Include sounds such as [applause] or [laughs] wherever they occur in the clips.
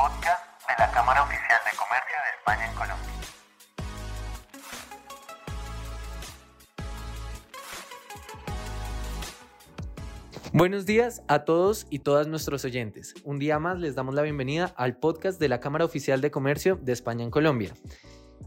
podcast de la Cámara Oficial de Comercio de España Colombia. Buenos días a todos y todas nuestros oyentes. Un día más les damos la bienvenida al podcast de la Cámara Oficial de Comercio de España en Colombia.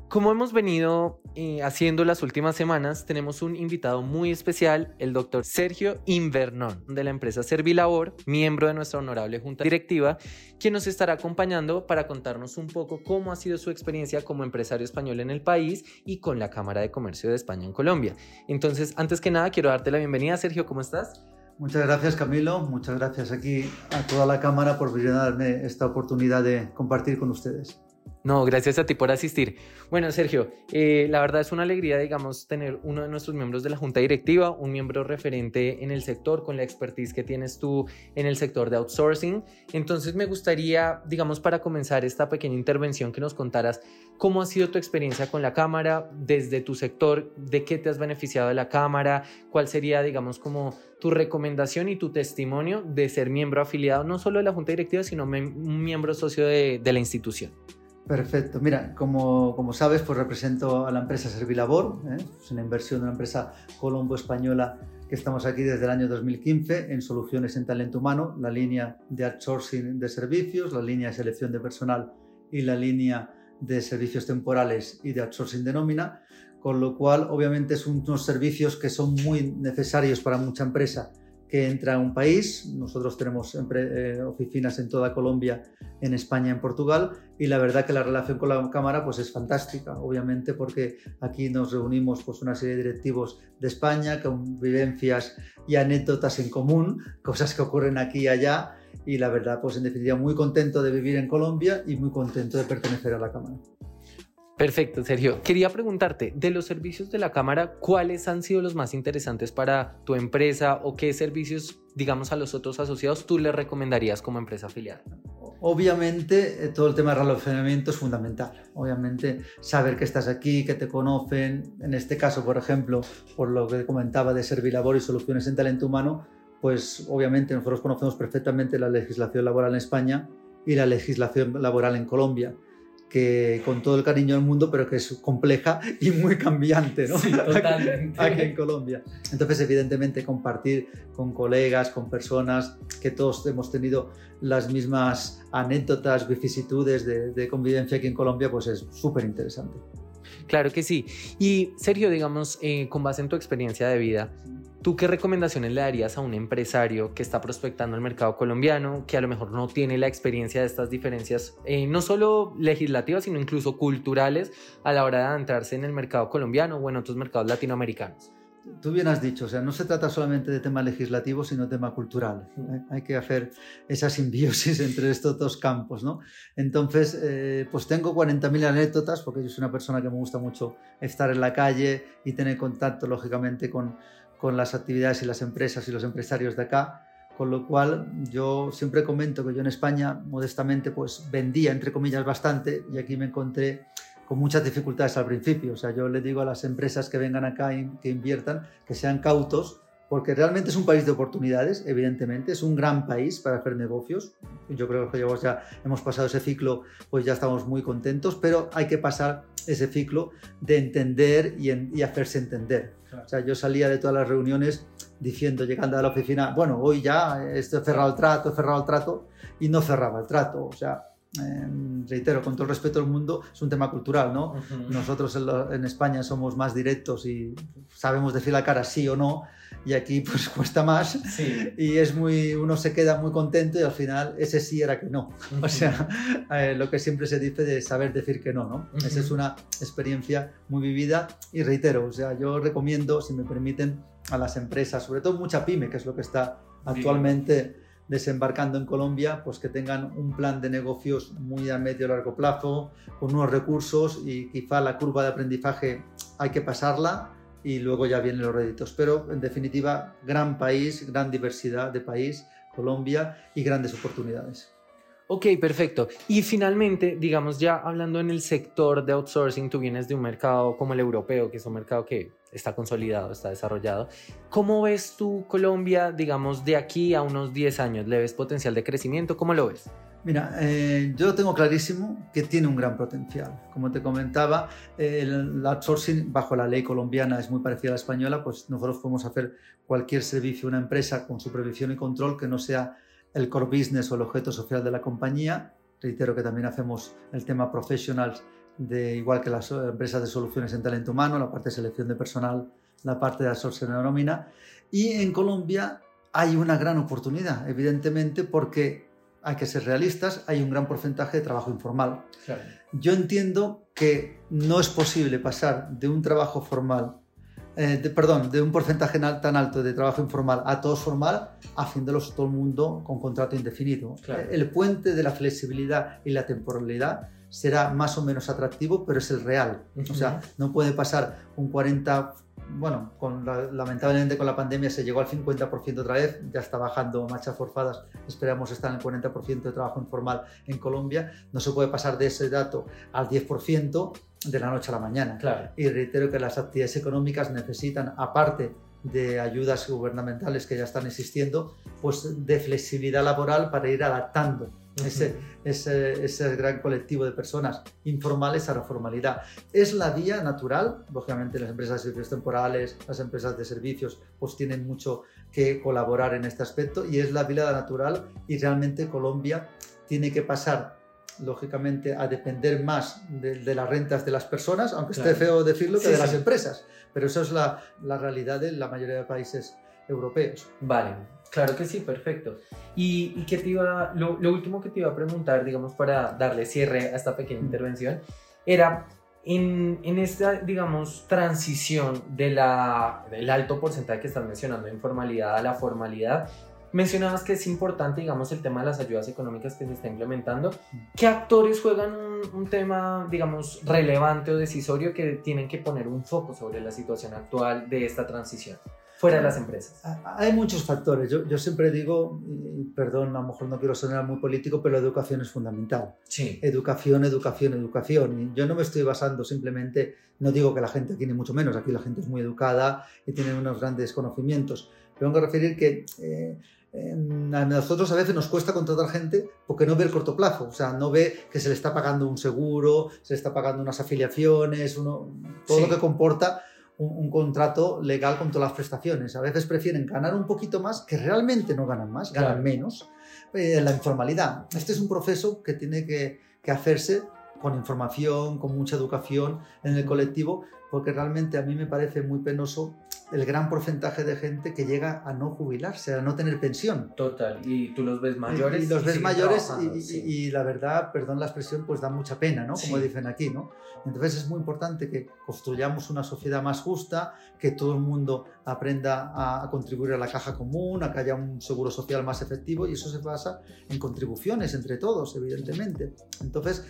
Como hemos venido haciendo las últimas semanas, tenemos un invitado muy especial, el doctor Sergio Invernón, de la empresa Servilabor, miembro de nuestra honorable junta directiva, quien nos estará acompañando para contarnos un poco cómo ha sido su experiencia como empresario español en el país y con la Cámara de Comercio de España en Colombia. Entonces, antes que nada, quiero darte la bienvenida, Sergio, ¿cómo estás? Muchas gracias Camilo, muchas gracias aquí a toda la Cámara por brindarme esta oportunidad de compartir con ustedes. No, gracias a ti por asistir. Bueno, Sergio, eh, la verdad es una alegría, digamos, tener uno de nuestros miembros de la Junta Directiva, un miembro referente en el sector, con la expertise que tienes tú en el sector de outsourcing. Entonces, me gustaría, digamos, para comenzar esta pequeña intervención, que nos contaras cómo ha sido tu experiencia con la Cámara, desde tu sector, de qué te has beneficiado de la Cámara, cuál sería, digamos, como tu recomendación y tu testimonio de ser miembro afiliado, no solo de la Junta Directiva, sino un miembro socio de, de la institución. Perfecto. Mira, como, sabes, pues represento a la empresa Servilabor. ¿eh? Es una inversión de una empresa colombo-española que estamos aquí desde el año 2015 en soluciones en talento humano, la línea de outsourcing de servicios, la línea de selección de personal y la línea de servicios temporales y de outsourcing de nómina, con lo cual obviamente son unos servicios que son muy necesarios para mucha empresa que entra a un país. Nosotros tenemos eh, oficinas en toda Colombia, en España, en Portugal y la verdad que la relación con la Cámara pues es fantástica, obviamente porque aquí nos reunimos pues una serie de directivos de España con vivencias y anécdotas en común, [laughs] cosas que ocurren aquí y allá y la verdad pues en definitiva muy contento de vivir en Colombia y muy contento de pertenecer a la Cámara. Perfecto, Sergio. Quería preguntarte, de los servicios de la Cámara, ¿cuáles han sido los más interesantes para tu empresa o qué servicios, digamos, a los otros asociados tú le recomendarías como empresa afiliada? Obviamente, eh, todo el tema de relacionamiento es fundamental. Obviamente, saber que estás aquí, que te conocen. En este caso, por ejemplo, por lo que comentaba de Servilabor y soluciones en talento humano, pues obviamente nosotros conocemos perfectamente la legislación laboral en España y la legislación laboral en Colombia que con todo el cariño del mundo, pero que es compleja y muy cambiante, ¿no? Sí, [laughs] totalmente. Aquí, en Colombia. Entonces, evidentemente, compartir con colegas, con personas que todos hemos tenido las mismas anécdotas, vicisitudes de, de convivencia aquí en Colombia, pues es súper interesante. Claro que sí. Y Sergio, digamos, eh, con base en tu experiencia de vida, ¿Tú qué recomendaciones le darías a un empresario que está prospectando el mercado colombiano, que a lo mejor no tiene la experiencia de estas diferencias, eh, no solo legislativas, sino incluso culturales, a la hora de adentrarse en el mercado colombiano o en otros mercados latinoamericanos? Tú bien has dicho, o sea, no se trata solamente de tema legislativo, sino tema cultural. ¿eh? Hay que hacer esa simbiosis [laughs] entre estos dos campos, ¿no? Entonces, eh, pues tengo 40.000 anécdotas, porque yo soy una persona que me gusta mucho estar en la calle y tener contacto, lógicamente, con, con las actividades y las empresas y los empresarios de acá, con lo cual yo siempre comento que yo en España modestamente pues vendía entre comillas bastante y aquí me encontré con muchas dificultades al principio. O sea, yo le digo a las empresas que vengan acá y que inviertan que sean cautos porque realmente es un país de oportunidades, evidentemente, es un gran país para hacer negocios. Yo creo que ya hemos pasado ese ciclo, pues ya estamos muy contentos, pero hay que pasar ese ciclo de entender y, y hacerse entender. O sea, yo salía de todas las reuniones diciendo, llegando a la oficina, bueno, hoy ya estoy cerrado el trato, he cerrado el trato, y no cerraba el trato. O sea, Em, reitero, con todo el respeto al mundo, es un tema cultural, ¿no? Nosotros en, España somos más directos y sabemos decir la cara sí o no, y aquí pues [laughs] cuesta más, y es muy, uno se queda muy contento y al final ese sí era que no. O sea, [laughs] eh, lo que siempre se dice de saber decir que no, ¿no? Esa es una experiencia muy vivida y reitero, o sea, yo recomiendo, si me permiten, a las empresas, sobre todo mucha pyme, que es lo que está actualmente desembarcando en Colombia, pues que tengan un plan de negocios muy a medio y largo plazo, con unos recursos y quizá la curva de aprendizaje hay que pasarla y luego ya vienen los réditos. Pero en definitiva, gran país, gran diversidad de país, Colombia y grandes oportunidades. Ok, perfecto. Y finalmente, digamos, ya hablando en el sector de outsourcing, tú vienes de un mercado como el europeo, que es un mercado que está consolidado, está desarrollado. ¿Cómo ves tú Colombia, digamos, de aquí a unos 10 años? ¿Le ves potencial de crecimiento? ¿Cómo lo ves? Mira, eh, yo tengo clarísimo que tiene un gran potencial. Como te comentaba, el outsourcing bajo la ley colombiana es muy parecida a la española, pues nosotros podemos hacer cualquier servicio a una empresa con supervisión y control que no sea el core business o el objeto social de la compañía. Reitero que también hacemos el tema professionals, de, igual que las empresas de soluciones en talento humano, la parte de selección de personal, la parte de outsourcing de nómina. Y en Colombia hay una gran oportunidad, evidentemente, porque hay que ser realistas, hay un gran porcentaje de trabajo informal. Yo entiendo que no es posible pasar de un trabajo formal, eh, de, perdón, de un porcentaje tan alto de trabajo informal a todo formal, haciéndolos todo el mundo con contrato indefinido. El puente de la flexibilidad y la temporalidad será más o menos atractivo, pero es el real. O sea, no puede pasar un 40 bueno, con lamentablemente con la pandemia se llegó al 50% otra vez, ya está bajando marchas forzadas, esperamos estar en el 40% de trabajo informal en Colombia, no se puede pasar de ese dato al 10% de la noche a la mañana. Claro. Y reitero que las actividades económicas necesitan, aparte de ayudas gubernamentales que ya están existiendo, pues de flexibilidad laboral para ir adaptando ese, ese, gran colectivo de personas informales a la formalidad. Es la vía natural, lógicamente las empresas de servicios temporales, las empresas de servicios, pues tienen mucho que colaborar en este aspecto y es la vía natural y realmente Colombia tiene que pasar lógicamente a depender más de, las rentas de las personas, aunque esté feo decirlo, que de las empresas. Pero eso es la, la realidad de la mayoría de países europeos. Vale, claro que sí, perfecto. Y, y que te iba, lo, lo, último que te iba a preguntar, digamos, para darle cierre a esta pequeña intervención, era en, en esta, digamos, transición de la, del alto porcentaje que estás mencionando de informalidad a la formalidad, mencionabas que es importante, digamos, el tema de las ayudas económicas que se está implementando. ¿Qué actores juegan un, un, tema, digamos, relevante o decisorio que tienen que poner un foco sobre la situación actual de esta transición? Fuera de las empresas? Hay muchos factores. Yo, yo, siempre digo, y perdón, a lo mejor no quiero sonar muy político, pero la educación es fundamental. Sí. Educación, educación, educación. Y yo no me estoy basando simplemente, no digo que la gente aquí ni mucho menos, aquí la gente es muy educada y tiene unos grandes conocimientos. Pero vengo a referir que... Eh, a nosotros a veces nos cuesta contratar gente porque no ve el corto plazo, o sea, no ve que se le está pagando un seguro, se le está pagando unas afiliaciones, uno, todo lo que comporta un, contrato legal con todas las prestaciones. A veces prefieren ganar un poquito más, que realmente no ganan más, ganan menos, eh, en la informalidad. Este es un proceso que tiene que, que hacerse con información, con mucha educación en el colectivo, porque realmente a mí me parece muy penoso el gran porcentaje de gente que llega a no jubilarse, a no tener pensión. Total, y tú los ves mayores. Y, los ves mayores y, la verdad, perdón la expresión, pues da mucha pena, ¿no? Como dicen aquí, ¿no? Entonces es muy importante que construyamos una sociedad más justa, que todo el mundo aprenda a, contribuir a la caja común, a que haya un seguro social más efectivo y eso se basa en contribuciones entre todos, evidentemente. Entonces,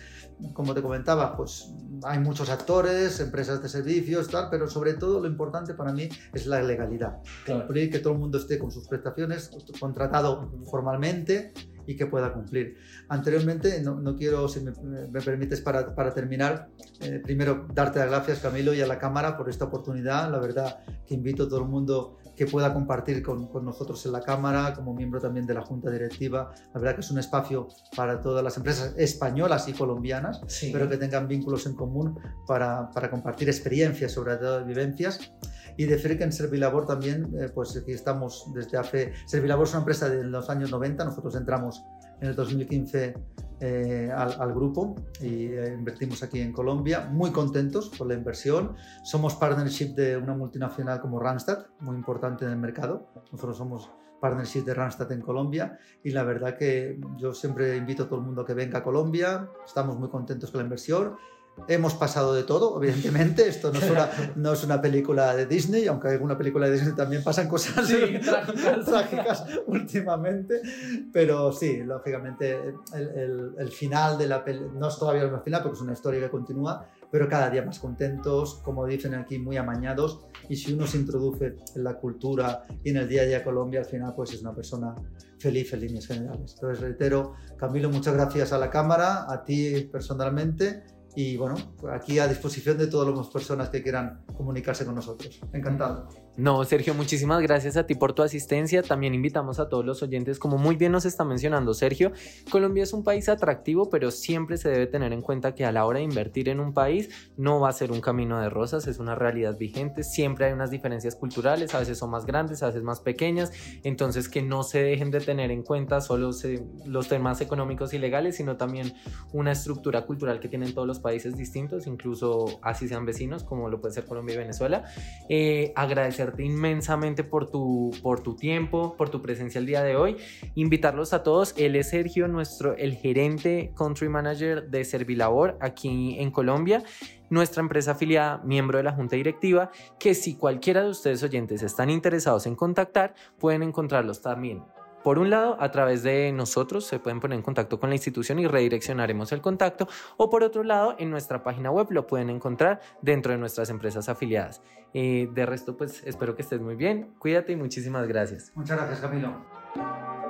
como te comentaba, pues hay muchos actores, empresas de servicios, tal, pero sobre todo lo importante para mí es la legalidad. Cumplir que todo el mundo esté con sus prestaciones, contratado formalmente y que pueda cumplir. Anteriormente, no, no quiero, si me, me permites, para, para terminar, eh, primero darte las gracias, Camilo, y a la Cámara por esta oportunidad. La verdad que invito a todo el mundo que pueda compartir con, con, nosotros en la Cámara, como miembro también de la Junta Directiva. La verdad que es un espacio para todas las empresas españolas y colombianas, pero que tengan vínculos en común para, para compartir experiencias, sobre todo vivencias y decir que en Servilabor también, eh, pues aquí estamos desde hace... Servilabor es una empresa de los años 90, nosotros entramos en el 2015 eh, al, al, grupo y eh, invertimos aquí en Colombia, muy contentos por la inversión. Somos partnership de una multinacional como Randstad, muy importante en el mercado. Nosotros somos partnership de Randstad en Colombia y la verdad que yo siempre invito a todo el mundo que venga a Colombia, estamos muy contentos con la inversión Hemos pasado de todo, evidentemente. Esto no es, una, [laughs] no es una película de Disney, aunque en alguna película de Disney también pasan cosas [laughs] trágicas, últimamente. Pero sí, lógicamente, el, el, final de la película no es todavía el final, porque es una historia que continúa, pero cada día más contentos, como dicen aquí, muy amañados. Y si uno se introduce en la cultura y en el día a día de Colombia, al final, pues es una persona feliz en líneas generales. Entonces, reitero, Camilo, muchas gracias a la Cámara, a ti personalmente y bueno, aquí a disposición de todas las personas que quieran comunicarse con nosotros. Encantado. No, Sergio, muchísimas gracias a ti por tu asistencia. También invitamos a todos los oyentes, como muy bien nos está mencionando Sergio, Colombia es un país atractivo, pero siempre se debe tener en cuenta que a la hora de invertir en un país no va a ser un camino de rosas, es una realidad vigente. Siempre hay unas diferencias culturales, a veces son más grandes, a veces más pequeñas. Entonces, que no se dejen de tener en cuenta solo los temas económicos y legales, sino también una estructura cultural que tienen todos los países distintos, incluso así sean vecinos, como lo puede ser Colombia y Venezuela. Eh, agradecer inmensamente por tu, por tu tiempo, por tu presencia el día de hoy. Invitarlos a todos. Él es Sergio, nuestro, el gerente country manager de Servilabor aquí en Colombia nuestra empresa afiliada, miembro de la junta directiva, que si cualquiera de ustedes oyentes están interesados en contactar, pueden encontrarlos también por un lado, a través de nosotros se pueden poner en contacto con la institución y redireccionaremos el contacto, o por otro lado, en nuestra página web lo pueden encontrar dentro de nuestras empresas afiliadas. Eh, de resto, pues espero que estés muy bien, cuídate y muchísimas gracias. Muchas gracias, Camilo.